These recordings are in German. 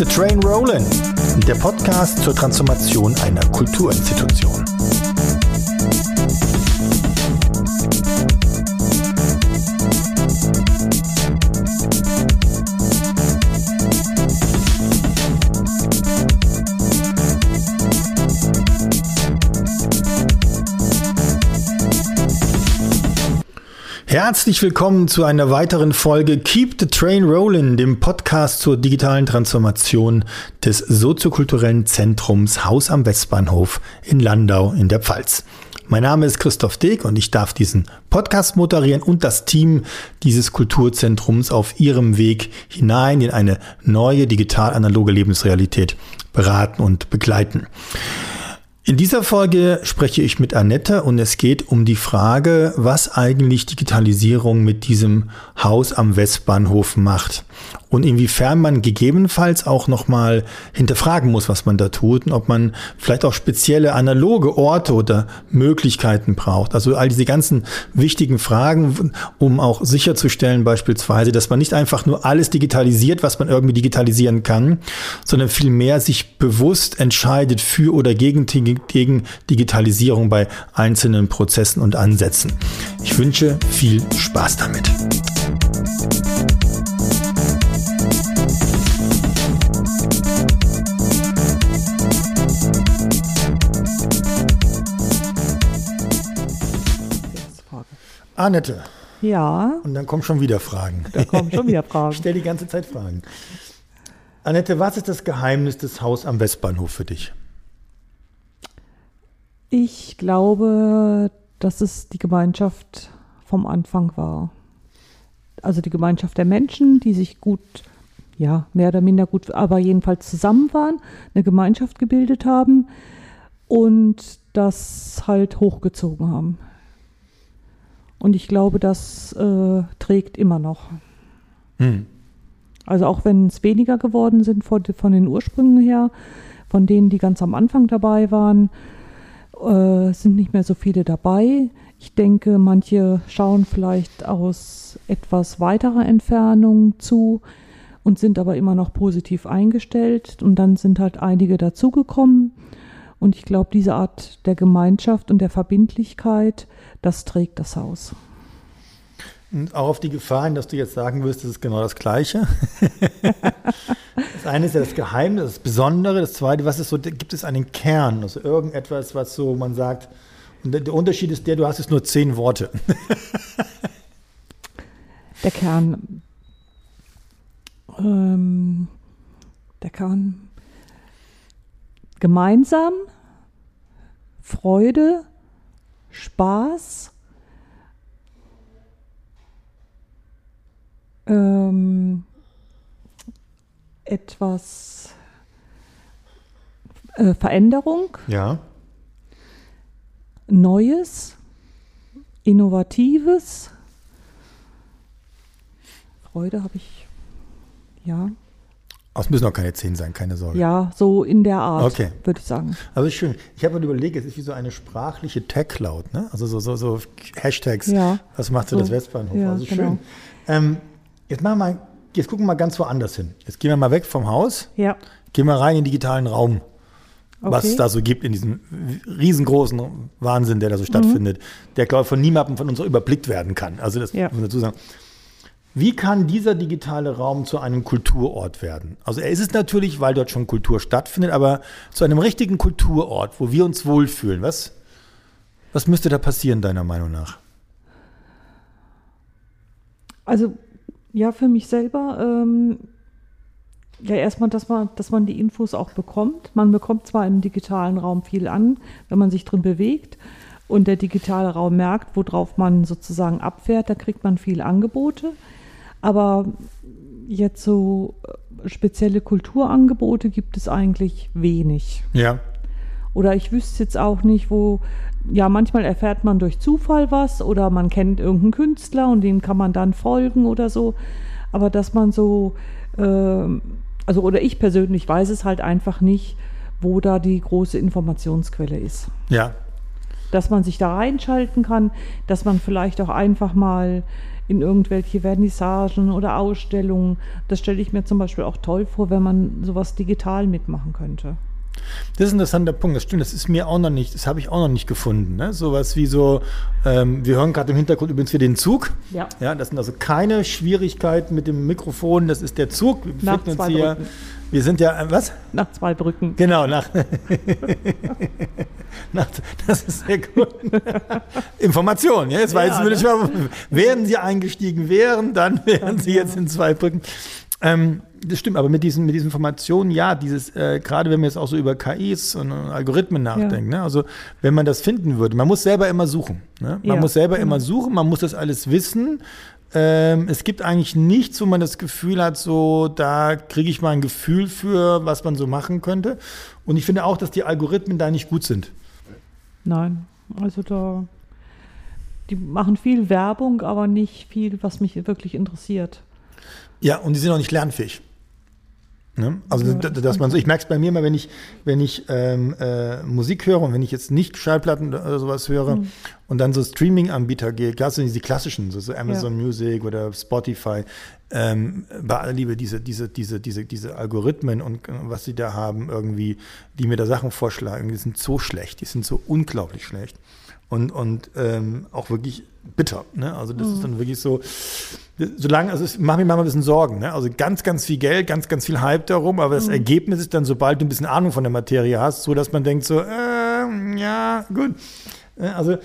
the Train Rollin', der Podcast zur Transformation einer Kulturinstitution. Herzlich willkommen zu einer weiteren Folge Keep the Train Rollin', dem Podcast zur digitalen Transformation des soziokulturellen Zentrums Haus am Westbahnhof in Landau in der Pfalz. Mein Name ist Christoph Deck und ich darf diesen Podcast moderieren und das Team dieses Kulturzentrums auf ihrem Weg hinein in eine neue digital-analoge Lebensrealität beraten und begleiten. In dieser Folge spreche ich mit Annette und es geht um die Frage, was eigentlich Digitalisierung mit diesem Haus am Westbahnhof macht und inwiefern man gegebenenfalls auch nochmal hinterfragen muss, was man da tut und ob man vielleicht auch spezielle analoge Orte oder Möglichkeiten braucht. Also all diese ganzen wichtigen Fragen, um auch sicherzustellen beispielsweise, dass man nicht einfach nur alles digitalisiert, was man irgendwie digitalisieren kann, sondern vielmehr sich bewusst entscheidet für oder gegen, gegen Digitalisierung bei einzelnen Prozessen und Ansätzen. Ich wünsche viel Spaß damit. Annette. Ja. Und dann kommen schon wieder Fragen. Da kommen schon wieder Fragen. ich stelle die ganze Zeit Fragen. Annette, was ist das Geheimnis des Haus am Westbahnhof für dich? Ich glaube, dass es die Gemeinschaft vom Anfang war. Also die Gemeinschaft der Menschen, die sich gut, ja, mehr oder minder gut, aber jedenfalls zusammen waren, eine Gemeinschaft gebildet haben und das halt hochgezogen haben. Und ich glaube, das äh, trägt immer noch. Hm. Also auch wenn es weniger geworden sind von, von, den Ursprüngen her, von denen, die ganz am Anfang dabei waren, äh, sind nicht mehr so viele dabei. Ich denke, manche schauen vielleicht aus etwas weiterer Entfernung zu und sind aber immer noch positiv eingestellt. Und dann sind halt einige dazugekommen. Und ich glaube, diese Art der Gemeinschaft und der Verbindlichkeit, das trägt das Haus. Und auch auf die Gefahren, dass du jetzt sagen wirst, das ist genau das Gleiche. das eine ist ja das Geheimnis, das Besondere. Das zweite, was ist so, gibt es einen Kern, also irgendetwas, was so man sagt, und der Unterschied ist der, du hast jetzt nur zehn Worte. der Kern, ähm, der Kern, gemeinsam, Freude, Spaß, ähm, etwas äh, Veränderung, ja. Neues, Innovatives. Freude habe ich, ja. Es müssen auch keine zehn sein, keine Sorge. Ja, so in der Art, okay. würde ich sagen. Also schön. Ich habe mir überlegt, es ist wie so eine sprachliche Tech-Cloud, ne? Also so, so, so Hashtags. Ja. Was macht so, das Westbahnhof? Ja, also schön. Genau. Ähm, jetzt machen wir mal, jetzt gucken wir mal ganz woanders hin. Jetzt gehen wir mal weg vom Haus. Ja. Gehen wir rein in den digitalen Raum. Okay. Was es da so gibt in diesem riesengroßen Wahnsinn, der da so stattfindet, mhm. der, glaube ich, von niemandem von uns überblickt werden kann. Also das ja. muss man dazu sagen. Wie kann dieser digitale Raum zu einem Kulturort werden? Also er ist es natürlich, weil dort schon Kultur stattfindet, aber zu einem richtigen Kulturort, wo wir uns wohlfühlen. Was, was müsste da passieren, deiner Meinung nach? Also ja, für mich selber, ähm, ja, erstmal, dass man, dass man die Infos auch bekommt. Man bekommt zwar im digitalen Raum viel an, wenn man sich drin bewegt und der digitale Raum merkt, worauf man sozusagen abfährt, da kriegt man viel Angebote. Aber jetzt so äh, spezielle Kulturangebote gibt es eigentlich wenig. Ja. Oder ich wüsste jetzt auch nicht, wo, ja, manchmal erfährt man durch Zufall was oder man kennt irgendeinen Künstler und dem kann man dann folgen oder so. Aber dass man so, äh, also oder ich persönlich weiß es halt einfach nicht, wo da die große Informationsquelle ist. Ja. Dass man sich da reinschalten kann, dass man vielleicht auch einfach mal in irgendwelche Vernissagen oder Ausstellungen. Das stelle ich mir zum Beispiel auch toll vor, wenn man sowas digital mitmachen könnte. Das ist ein interessanter Punkt, das stimmt, das ist mir auch noch nicht, das habe ich auch noch nicht gefunden. Ne? Sowas wie so, ähm, wir hören gerade im Hintergrund übrigens wieder den Zug. Ja. ja. Das sind also keine Schwierigkeiten mit dem Mikrofon, das ist der Zug. Wir befinden uns hier. Brücken. Wir sind ja, äh, was? Nach zwei Brücken. Genau, nach, nach das ist sehr gut. Information, ja, jetzt weiß Ja, ich nicht mal, wären Sie eingestiegen wären, dann wären Sie jetzt in zwei Brücken. Ähm, das stimmt, aber mit diesen, mit diesen Informationen, ja, dieses, äh, gerade wenn wir jetzt auch so über KIs und Algorithmen nachdenken, ne? also wenn man das finden würde, man muss selber immer suchen. Ne? Man Ja, muss selber genau. immer suchen, man muss das alles wissen. Ähm, es gibt eigentlich nichts, wo man das Gefühl hat, so, da kriege ich mal ein Gefühl für, was man so machen könnte. Und ich finde auch, dass die Algorithmen da nicht gut sind. Nein, also da, die machen viel Werbung, aber nicht viel, was mich wirklich interessiert. Ja, und die sind auch nicht lernfähig. Ne? Also, Ja, dass man so, ich merke es bei mir mal, wenn ich, wenn ich ähm, äh, Musik höre und wenn ich jetzt nicht Schallplatten oder sowas höre Mhm. und dann so Streaming-Anbieter gehe, klar sind die klassischen, so, so Amazon Music oder Spotify, ähm, bei aller Liebe, diese, diese, diese, diese, diese Algorithmen und was sie da haben, irgendwie, die mir da Sachen vorschlagen, die sind so schlecht, die sind so unglaublich schlecht. Und, und ähm, auch wirklich bitter. Ne? Also das ist dann wirklich so, solange, also es macht mir manchmal ein bisschen Sorgen. Ne? Also ganz, ganz viel Geld, ganz, ganz viel Hype darum, aber das Ergebnis ist dann, sobald du ein bisschen Ahnung von der Materie hast, so dass man denkt so, äh, ja, gut. Äh, Also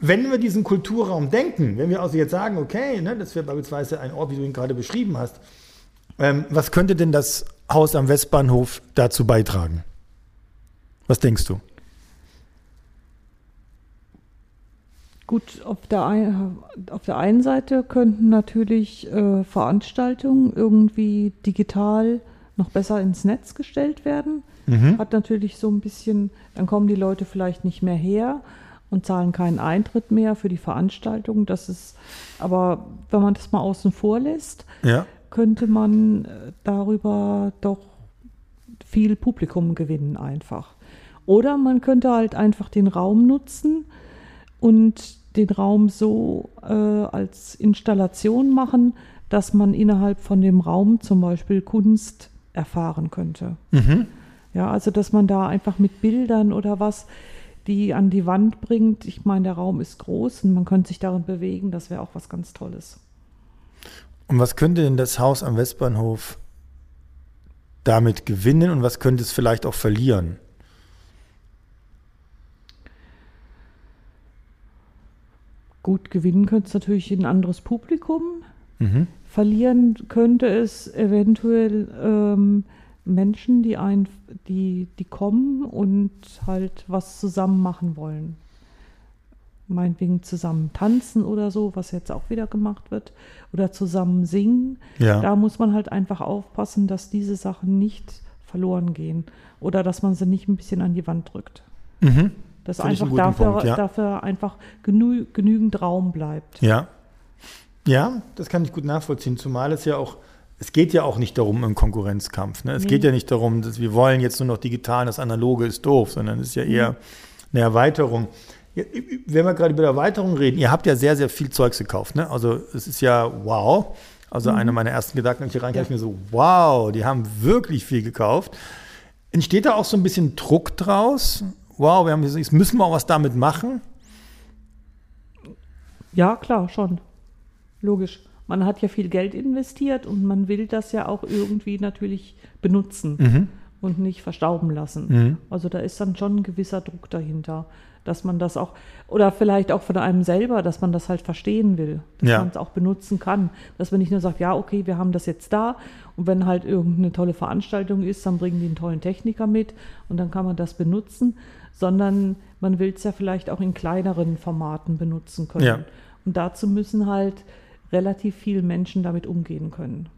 wenn wir diesen Kulturraum denken, wenn wir also jetzt sagen, okay, ne, das wäre beispielsweise ein Ort, wie du ihn gerade beschrieben hast, ähm, was könnte denn das Haus am Westbahnhof dazu beitragen? Was denkst du? Gut, auf der, ein, auf der einen Seite könnten natürlich äh, Veranstaltungen irgendwie digital noch besser ins Netz gestellt werden. Hat natürlich so ein bisschen, dann kommen die Leute vielleicht nicht mehr her und zahlen keinen Eintritt mehr für die Veranstaltung. Das ist, aber wenn man das mal außen vor lässt, Ja. könnte man äh, darüber doch viel Publikum gewinnen einfach. Oder man könnte halt einfach den Raum nutzen und den Raum so äh, als Installation machen, dass man innerhalb von dem Raum zum Beispiel Kunst erfahren könnte. Ja, also dass man da einfach mit Bildern oder was die an die Wand bringt. Ich meine, der Raum ist groß und man könnte sich darin bewegen. Das wäre auch was ganz Tolles. Und was könnte denn das Haus am Westbahnhof damit gewinnen und was könnte es vielleicht auch verlieren? Gut, gewinnen könnte es natürlich ein anderes Publikum. Mhm. Verlieren könnte es eventuell ähm, Menschen, die, ein, die, die kommen und halt was zusammen machen wollen. Meinetwegen zusammen tanzen oder so, was jetzt auch wieder gemacht wird. Oder zusammen singen. Ja. Da muss man halt einfach aufpassen, dass diese Sachen nicht verloren gehen. Oder dass man sie nicht ein bisschen an die Wand drückt. Mhm. Dass einen einfach dafür, Punkt, ja. dafür einfach genü genügend Raum bleibt. Ja. Ja, das kann ich gut nachvollziehen, zumal es ja auch, es geht ja auch nicht darum im Konkurrenzkampf. Ne? Es geht ja nicht darum, dass wir wollen jetzt nur noch digital, das Analoge ist doof, sondern es ist ja eher eine Erweiterung. Ja, wenn wir gerade über Erweiterung reden, ihr habt ja sehr, sehr viel Zeugs gekauft. Ne? Also es ist ja wow. Also einer meiner ersten Gedanken, als ich reinkam, ich mir so, wow, die haben wirklich viel gekauft. Entsteht da auch so ein bisschen Druck draus? Wow, wir haben jetzt müssen wir auch was damit machen? Ja, klar, schon. Logisch. Man hat ja viel Geld investiert und man will das ja auch irgendwie natürlich benutzen und nicht verstauben lassen. Also da ist dann schon ein gewisser Druck dahinter, dass man das auch, oder vielleicht auch von einem selber, dass man das halt verstehen will, dass Ja. man es auch benutzen kann. Dass man nicht nur sagt, ja, okay, wir haben das jetzt da und wenn halt irgendeine tolle Veranstaltung ist, dann bringen die einen tollen Techniker mit und dann kann man das benutzen, sondern man will es ja vielleicht auch in kleineren Formaten benutzen können. Ja. Und dazu müssen halt relativ viele Menschen damit umgehen können.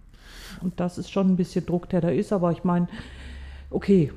Und das ist schon ein bisschen Druck, der da ist, aber ich meine, okay,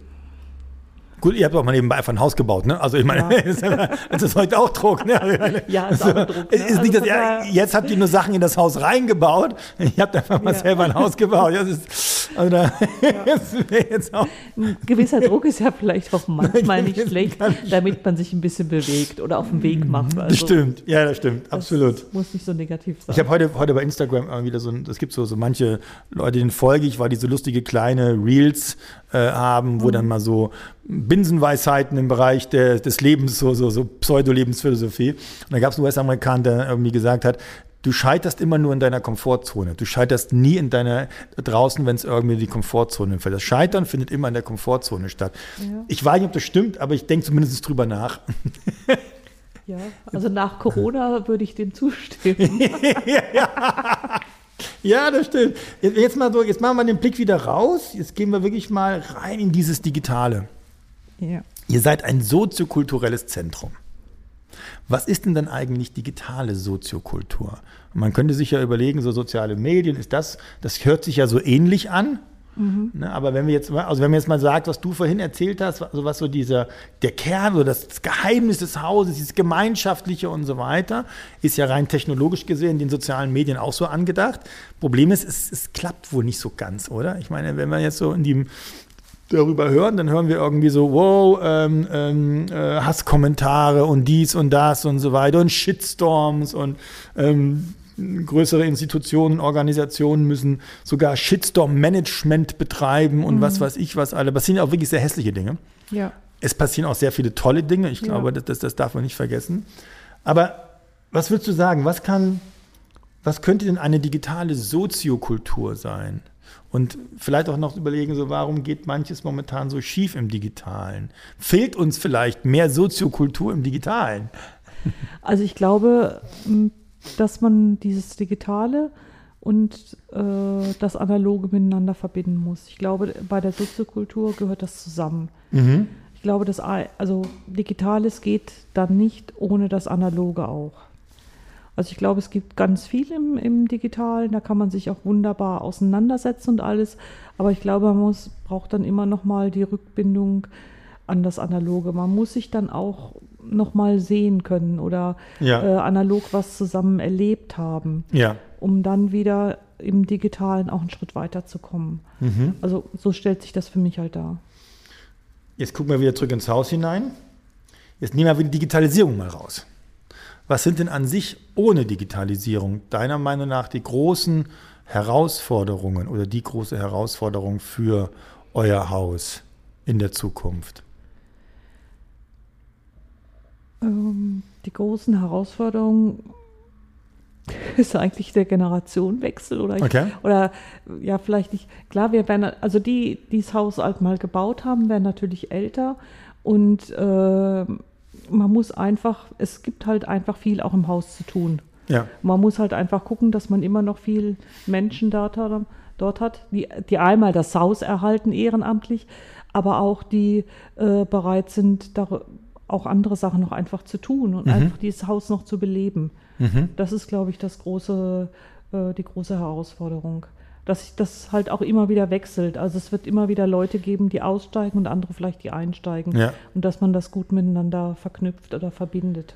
Gut, ihr habt auch mal nebenbei einfach ein Haus gebaut, ne? Also ich meine, Ja. das ist heute auch Druck, ne? Also Ja, ist auch Druck, ne? Ist nicht, Also dass von ihr, jetzt habt ihr nur Sachen in das Haus reingebaut. Ihr habt einfach mal Ja. selber ein Haus gebaut. Das ist, Also da jetzt auch Ein gewisser Druck ist ja vielleicht auch manchmal nicht schlecht, damit man sich ein bisschen bewegt oder auf den Weg macht. Also stimmt, ja, das stimmt, das absolut. Muss nicht so negativ sein. Ich habe heute, heute bei Instagram wieder so, es gibt so, so manche Leute, denen folge ich, weil die so lustige kleine Reels äh, haben, wo mhm. dann mal so Binsenweisheiten im Bereich der, des Lebens, so, so, so Pseudo-Lebensphilosophie. Und da gab es einen US-Amerikaner, der irgendwie gesagt hat, du scheiterst immer nur in deiner Komfortzone. Du scheiterst nie in deiner draußen, wenn es irgendwie die Komfortzone fällt. Das Scheitern findet immer in der Komfortzone statt. Ja. Ich weiß nicht, ob das stimmt, aber ich denke zumindest drüber nach. Ja, also nach Corona würde ich dem zustimmen. ja. ja, das stimmt. Jetzt, mal so, jetzt machen wir den Blick wieder raus. Jetzt gehen wir wirklich mal rein in dieses Digitale. Ja. Ihr seid ein soziokulturelles Zentrum. Was ist denn dann eigentlich digitale Soziokultur? man könnte sich ja überlegen, so soziale Medien, ist das, das hört sich ja so ähnlich an. Mhm. Ne, aber wenn wir jetzt, also wenn man jetzt mal sagt, was du vorhin erzählt hast, also was so dieser, der Kern oder das, Geheimnis des Hauses, dieses Gemeinschaftliche und so weiter, ist ja rein technologisch gesehen in den sozialen Medien auch so angedacht. Problem ist, es, es klappt wohl nicht so ganz, oder? Ich meine, wenn wir jetzt so in die darüber hören, dann hören wir irgendwie so, wow, ähm, ähm, äh, Hasskommentare und dies und das und so weiter und Shitstorms und ähm, größere Institutionen, Organisationen müssen sogar Shitstorm-Management betreiben und mhm. was weiß ich was alle. Das sind ja auch wirklich sehr hässliche Dinge. Ja. Es passieren auch sehr viele tolle Dinge. Ich glaube, ja. das, das darf man nicht vergessen. Aber was würdest du sagen? Was kann, was könnte denn eine digitale Soziokultur sein? Und vielleicht auch noch überlegen, so warum geht manches momentan so schief im Digitalen? Fehlt uns vielleicht mehr Soziokultur im Digitalen? Also ich glaube, dass man dieses Digitale und äh, das Analoge miteinander verbinden muss. Ich glaube, bei der Soziokultur gehört das zusammen. Mhm. Ich glaube, dass also Digitales geht dann nicht ohne das Analoge auch. Also ich glaube, es gibt ganz viel im, im Digitalen, da kann man sich auch wunderbar auseinandersetzen und alles. Aber ich glaube, man muss, braucht dann immer noch mal die Rückbindung an das Analoge. Man muss sich dann auch noch mal sehen können oder ja. äh, analog was zusammen erlebt haben, ja. um dann wieder im Digitalen auch einen Schritt weiterzukommen. Mhm. Also so stellt sich das für mich halt dar. Jetzt gucken wir wieder zurück ins Haus hinein. Jetzt nehmen wir die Digitalisierung mal raus. Was sind denn an sich ohne Digitalisierung deiner Meinung nach die großen Herausforderungen oder die große Herausforderung für euer Haus in der Zukunft? Ähm, die großen Herausforderungen ist eigentlich der Generationenwechsel oder ich, okay. oder ja vielleicht nicht klar wir werden also die die das Haus halt mal gebaut haben werden natürlich älter und äh, man muss einfach, es gibt halt einfach viel auch im Haus zu tun. Ja. Man muss halt einfach gucken, dass man immer noch viel Menschen dort, dort hat, die, die einmal das Haus erhalten ehrenamtlich, aber auch die äh, bereit sind, da auch andere Sachen noch einfach zu tun und mhm. einfach dieses Haus noch zu beleben. Mhm. Das ist, glaube ich, das große, äh, die große Herausforderung dass sich das halt auch immer wieder wechselt. Also es wird immer wieder Leute geben, die aussteigen und andere vielleicht, die einsteigen. Ja. Und dass man das gut miteinander verknüpft oder verbindet.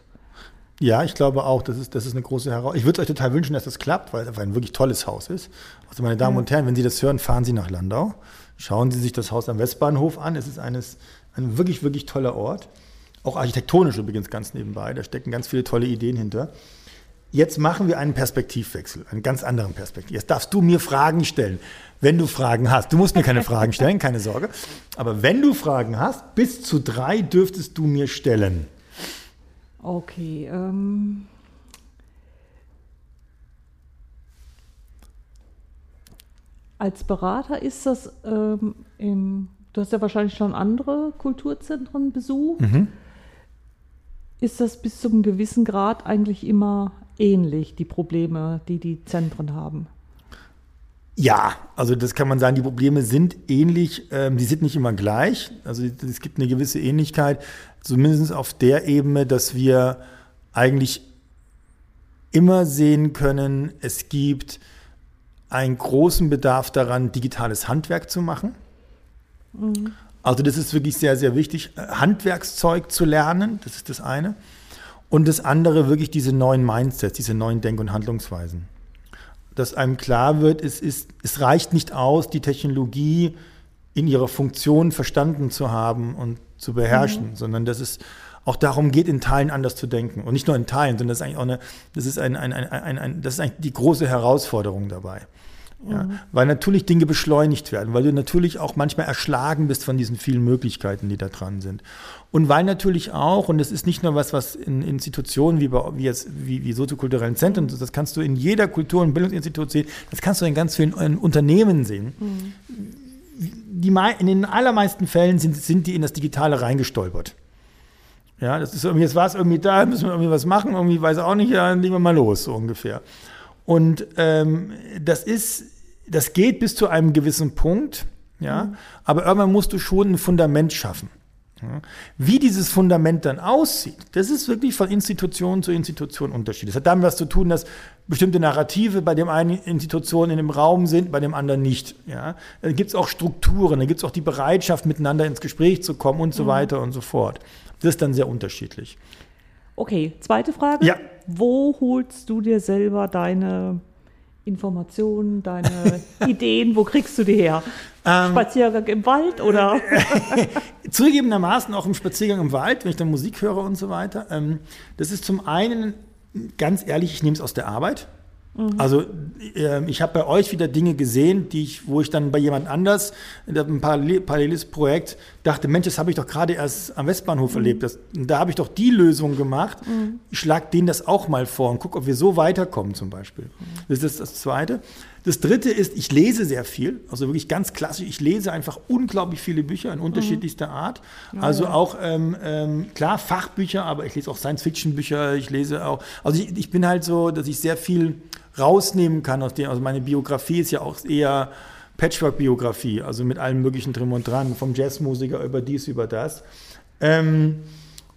Ja, ich glaube auch, das ist, das ist eine große Herausforderung. Ich würde euch total wünschen, dass das klappt, weil es ein wirklich tolles Haus ist. Also meine Damen ja. und Herren, wenn Sie das hören, fahren Sie nach Landau. Schauen Sie sich das Haus am Westbahnhof an. Es ist eines, ein wirklich, wirklich toller Ort. Auch architektonisch übrigens ganz nebenbei. Da stecken ganz viele tolle Ideen hinter. Jetzt machen wir einen Perspektivwechsel, einen ganz anderen Perspektiv. Jetzt darfst du mir Fragen stellen, wenn du Fragen hast. Du musst mir keine Fragen stellen, keine Sorge. Aber wenn du Fragen hast, bis zu drei dürftest du mir stellen. Okay. Ähm Als Berater ist das ähm, im, du hast ja wahrscheinlich schon andere Kulturzentren besucht. Mhm. Ist das bis zu einem gewissen Grad eigentlich immer ähnlich, die Probleme, die die Zentren haben? Ja, also das kann man sagen, die Probleme sind ähnlich, ähm, die sind nicht immer gleich. Also es gibt eine gewisse Ähnlichkeit, zumindest auf der Ebene, dass wir eigentlich immer sehen können, es gibt einen großen Bedarf daran, digitales Handwerk zu machen. Mhm. Also das ist wirklich sehr, sehr wichtig, Handwerkszeug zu lernen, das ist das eine. Und das andere wirklich diese neuen Mindsets, diese neuen Denk- und Handlungsweisen. dass einem klar wird, es, ist, es reicht nicht aus, die Technologie in ihrer Funktion verstanden zu haben und zu beherrschen, mhm. sondern dass es auch darum geht, in Teilen anders zu denken. Und nicht nur in Teilen, sondern das ist eigentlich auch eine, das ist ein, ein, ein, ein, das ist eigentlich die große Herausforderung dabei. Ja, mhm. Weil natürlich Dinge beschleunigt werden, weil du natürlich auch manchmal erschlagen bist von diesen vielen Möglichkeiten, die da dran sind. Und weil natürlich auch, und das ist nicht nur was, was in Institutionen wie, bei, wie, jetzt, wie, wie soziokulturellen Zentren, das kannst du in jeder Kultur- und Bildungsinstitut sehen, das kannst du in ganz vielen Unternehmen sehen. Mhm. Die, in den allermeisten Fällen sind, sind die in das Digitale reingestolpert. Ja, das ist irgendwie, jetzt war es irgendwie da, müssen wir irgendwie was machen, irgendwie weiß auch nicht, ja, dann legen wir mal los, so ungefähr. Und ähm, das ist, das geht bis zu einem gewissen Punkt, ja, mhm. aber irgendwann musst du schon ein Fundament schaffen. Ja. Wie dieses Fundament dann aussieht, das ist wirklich von Institution zu Institution unterschiedlich. Das hat damit was zu tun, dass bestimmte Narrative bei dem einen Institution in dem Raum sind, bei dem anderen nicht. Ja. Da gibt es auch Strukturen, da gibt es auch die Bereitschaft, miteinander ins Gespräch zu kommen und so mhm. weiter und so fort. Das ist dann sehr unterschiedlich. Okay, zweite Frage. Ja. Wo holst du dir selber deine Informationen, deine Ideen, wo kriegst du die her? Ähm, Spaziergang im Wald oder? Zugegebenermaßen auch im Spaziergang im Wald, wenn ich dann Musik höre und so weiter. Ähm, das ist zum einen, ganz ehrlich, ich nehme es aus der Arbeit. Mhm. Also äh, ich habe bei euch wieder Dinge gesehen, die ich, wo ich dann bei jemand anders, in einem paralleles Projekt, dachte, Mensch, das habe ich doch gerade erst am Westbahnhof mhm. erlebt. Das, da habe ich doch die Lösung gemacht. Mhm. Ich schlage denen das auch mal vor und gucke, ob wir so weiterkommen zum Beispiel. Mhm. Das ist das Zweite. Das Dritte ist, ich lese sehr viel, also wirklich ganz klassisch. Ich lese einfach unglaublich viele Bücher in unterschiedlichster Art. Also auch, ähm, ähm, klar, Fachbücher, aber ich lese auch Science-Fiction-Bücher, ich lese auch, also ich, ich bin halt so, dass ich sehr viel rausnehmen kann aus dem. Also meine Biografie ist ja auch eher Patchwork-Biografie, also mit allem möglichen drin und dran, vom Jazzmusiker über dies, über das. Ähm,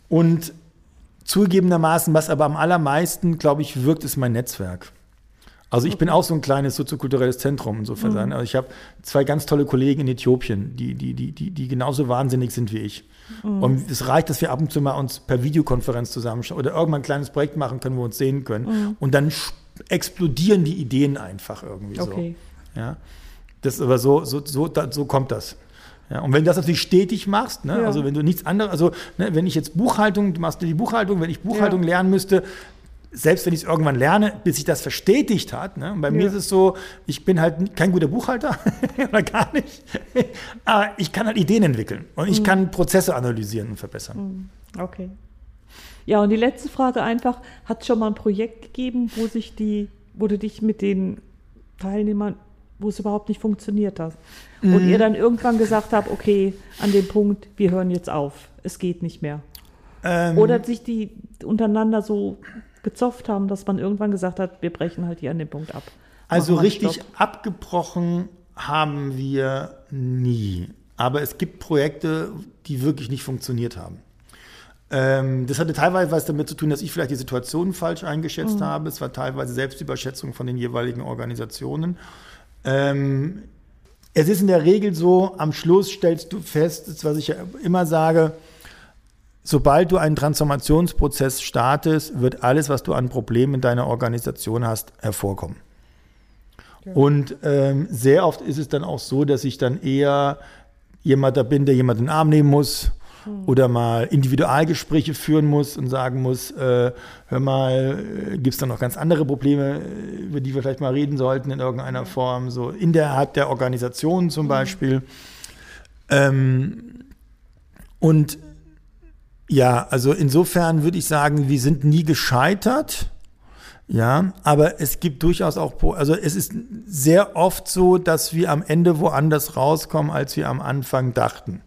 und zugegebenermaßen, was aber am allermeisten, glaube ich, wirkt, ist mein Netzwerk. Also ich bin auch so ein kleines soziokulturelles Zentrum insofern. Mhm. Also ich habe zwei ganz tolle Kollegen in Äthiopien, die, die, die, die, die genauso wahnsinnig sind wie ich. Mhm. Und es reicht, dass wir ab und zu mal uns per Videokonferenz zusammenschauen oder irgendwann ein kleines Projekt machen können, wo wir uns sehen können. Mhm. Und dann explodieren die Ideen einfach irgendwie okay. so. Ja. Das ist aber so, so, so, da, so kommt das. Ja, und wenn du das natürlich stetig machst, ne, ja. also wenn du nichts anderes, also ne, wenn ich jetzt Buchhaltung, du machst die Buchhaltung, wenn ich Buchhaltung ja. lernen müsste, selbst wenn ich es irgendwann lerne, bis sich das verstetigt hat. Ne? Und bei ja. mir ist es so, ich bin halt kein guter Buchhalter oder gar nicht. Aber ich kann halt Ideen entwickeln und ich mhm. kann Prozesse analysieren und verbessern. Mhm. Okay. Ja, und die letzte Frage einfach, hat es schon mal ein Projekt gegeben, wo sich die, wo du dich mit den Teilnehmern, wo es überhaupt nicht funktioniert hat? Mhm. Und ihr dann irgendwann gesagt habt, okay, an dem Punkt, wir hören jetzt auf, es geht nicht mehr. Ähm. Oder sich die untereinander so gezofft haben, dass man irgendwann gesagt hat, wir brechen halt hier an dem Punkt ab. Also richtig Stopp. abgebrochen haben wir nie. Aber es gibt Projekte, die wirklich nicht funktioniert haben. Ähm, das hatte teilweise was damit zu tun, dass ich vielleicht die Situation falsch eingeschätzt mhm. habe. Es war teilweise Selbstüberschätzung von den jeweiligen Organisationen. Ähm, es ist in der Regel so, am Schluss stellst du fest, was ich ja immer sage, sobald du einen Transformationsprozess startest, wird alles, was du an Problemen in deiner Organisation hast, hervorkommen. Ja. Und ähm, sehr oft ist es dann auch so, dass ich dann eher jemand da bin, der jemanden in den Arm nehmen muss oder mal Individualgespräche führen muss und sagen muss, äh, hör mal, äh, gibt es da noch ganz andere Probleme, äh, über die wir vielleicht mal reden sollten in irgendeiner Form, so innerhalb der Organisation zum hm. Beispiel. Ähm, und ja, also insofern würde ich sagen, wir sind nie gescheitert. Ja, aber es gibt durchaus auch, also es ist sehr oft so, dass wir am Ende woanders rauskommen, als wir am Anfang dachten.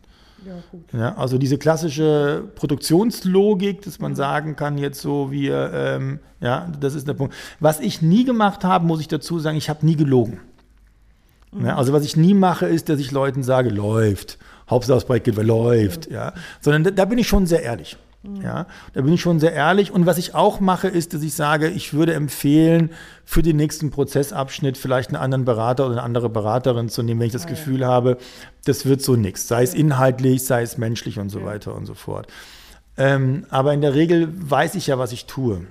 Ja, gut. Ja, also diese klassische Produktionslogik, dass man sagen kann, jetzt so wie, ähm, ja, das ist der Punkt. Was ich nie gemacht habe, muss ich dazu sagen, ich habe nie gelogen. Mhm. Ja, also was ich nie mache, ist, dass ich Leuten sage, läuft. Hauptsache das Projekt geht, läuft. Mhm. Ja. Sondern da, da bin ich schon sehr ehrlich. Ja, da bin ich schon sehr ehrlich. Und was ich auch mache, ist, dass ich sage, ich würde empfehlen, für den nächsten Prozessabschnitt vielleicht einen anderen Berater oder eine andere Beraterin zu nehmen, wenn ich das ah, Gefühl ja. habe, das wird so nichts. Sei es inhaltlich, sei es menschlich und so ja. weiter und so fort. Ähm, aber in der Regel weiß ich ja, was ich tue.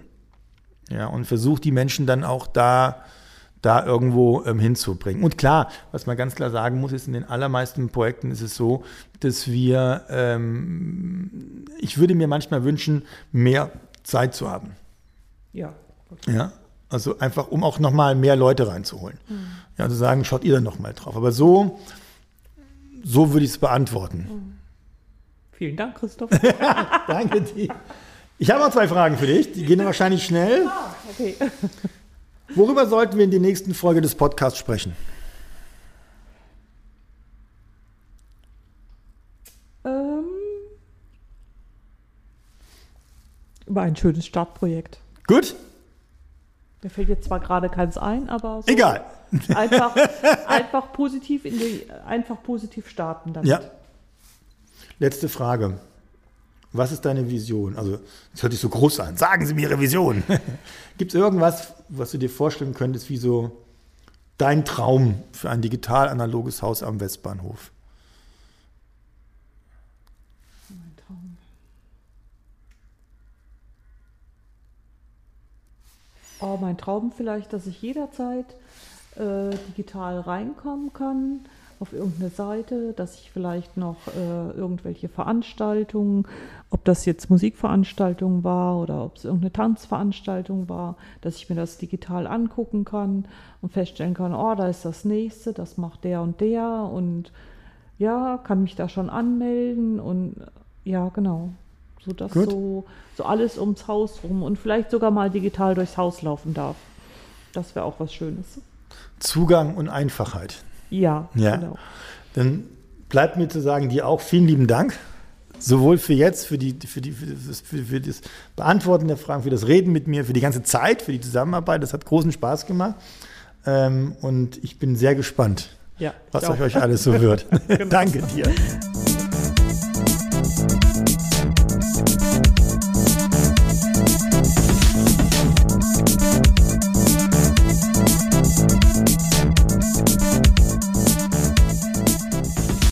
Ja, und versuche die Menschen dann auch da da irgendwo ähm, hinzubringen. Und klar, was man ganz klar sagen muss, ist, in den allermeisten Projekten ist es so, dass wir, ähm, ich würde mir manchmal wünschen, mehr Zeit zu haben. Ja. Ja, also einfach, um auch nochmal mehr Leute reinzuholen. Mhm. Ja, zu sagen, schaut ihr dann nochmal drauf. Aber so, so würde ich es beantworten. Mhm. Vielen Dank, Christoph. Danke dir. Ich habe noch zwei Fragen für dich. Die gehen wahrscheinlich schnell. Ah, okay. Worüber sollten wir in der nächsten Folge des Podcasts sprechen? Ähm, über ein schönes Startprojekt. Gut. Mir fällt jetzt zwar gerade keins ein, aber so egal. Einfach, einfach positiv in die, einfach positiv starten damit. Ja. Letzte Frage. Was ist deine Vision? Also, das hört sich so groß an. Sagen Sie mir Ihre Vision. Gibt es irgendwas, was du dir vorstellen könntest, wie so dein Traum für ein digital-analoges Haus am Westbahnhof? Mein Traum. Oh, mein Traum vielleicht, dass ich jederzeit äh, digital reinkommen kann auf irgendeine Seite, dass ich vielleicht noch äh, irgendwelche Veranstaltungen, ob das jetzt Musikveranstaltungen war oder ob es irgendeine Tanzveranstaltung war, dass ich mir das digital angucken kann und feststellen kann, oh, da ist das nächste, das macht der und der und ja, kann mich da schon anmelden und ja, genau. So dass so, so alles ums Haus rum und vielleicht sogar mal digital durchs Haus laufen darf. Das wäre auch was Schönes. Zugang und Einfachheit. Ja, ja. genau. Dann bleibt mir zu sagen, dir auch vielen lieben Dank. Sowohl für jetzt, für, die, für, die, für, das, für, für das Beantworten der Fragen, für das Reden mit mir, für die ganze Zeit, für die Zusammenarbeit. Das hat großen Spaß gemacht. Ähm, und ich bin sehr gespannt, ja, was euch alles so wird. genau. Danke dir.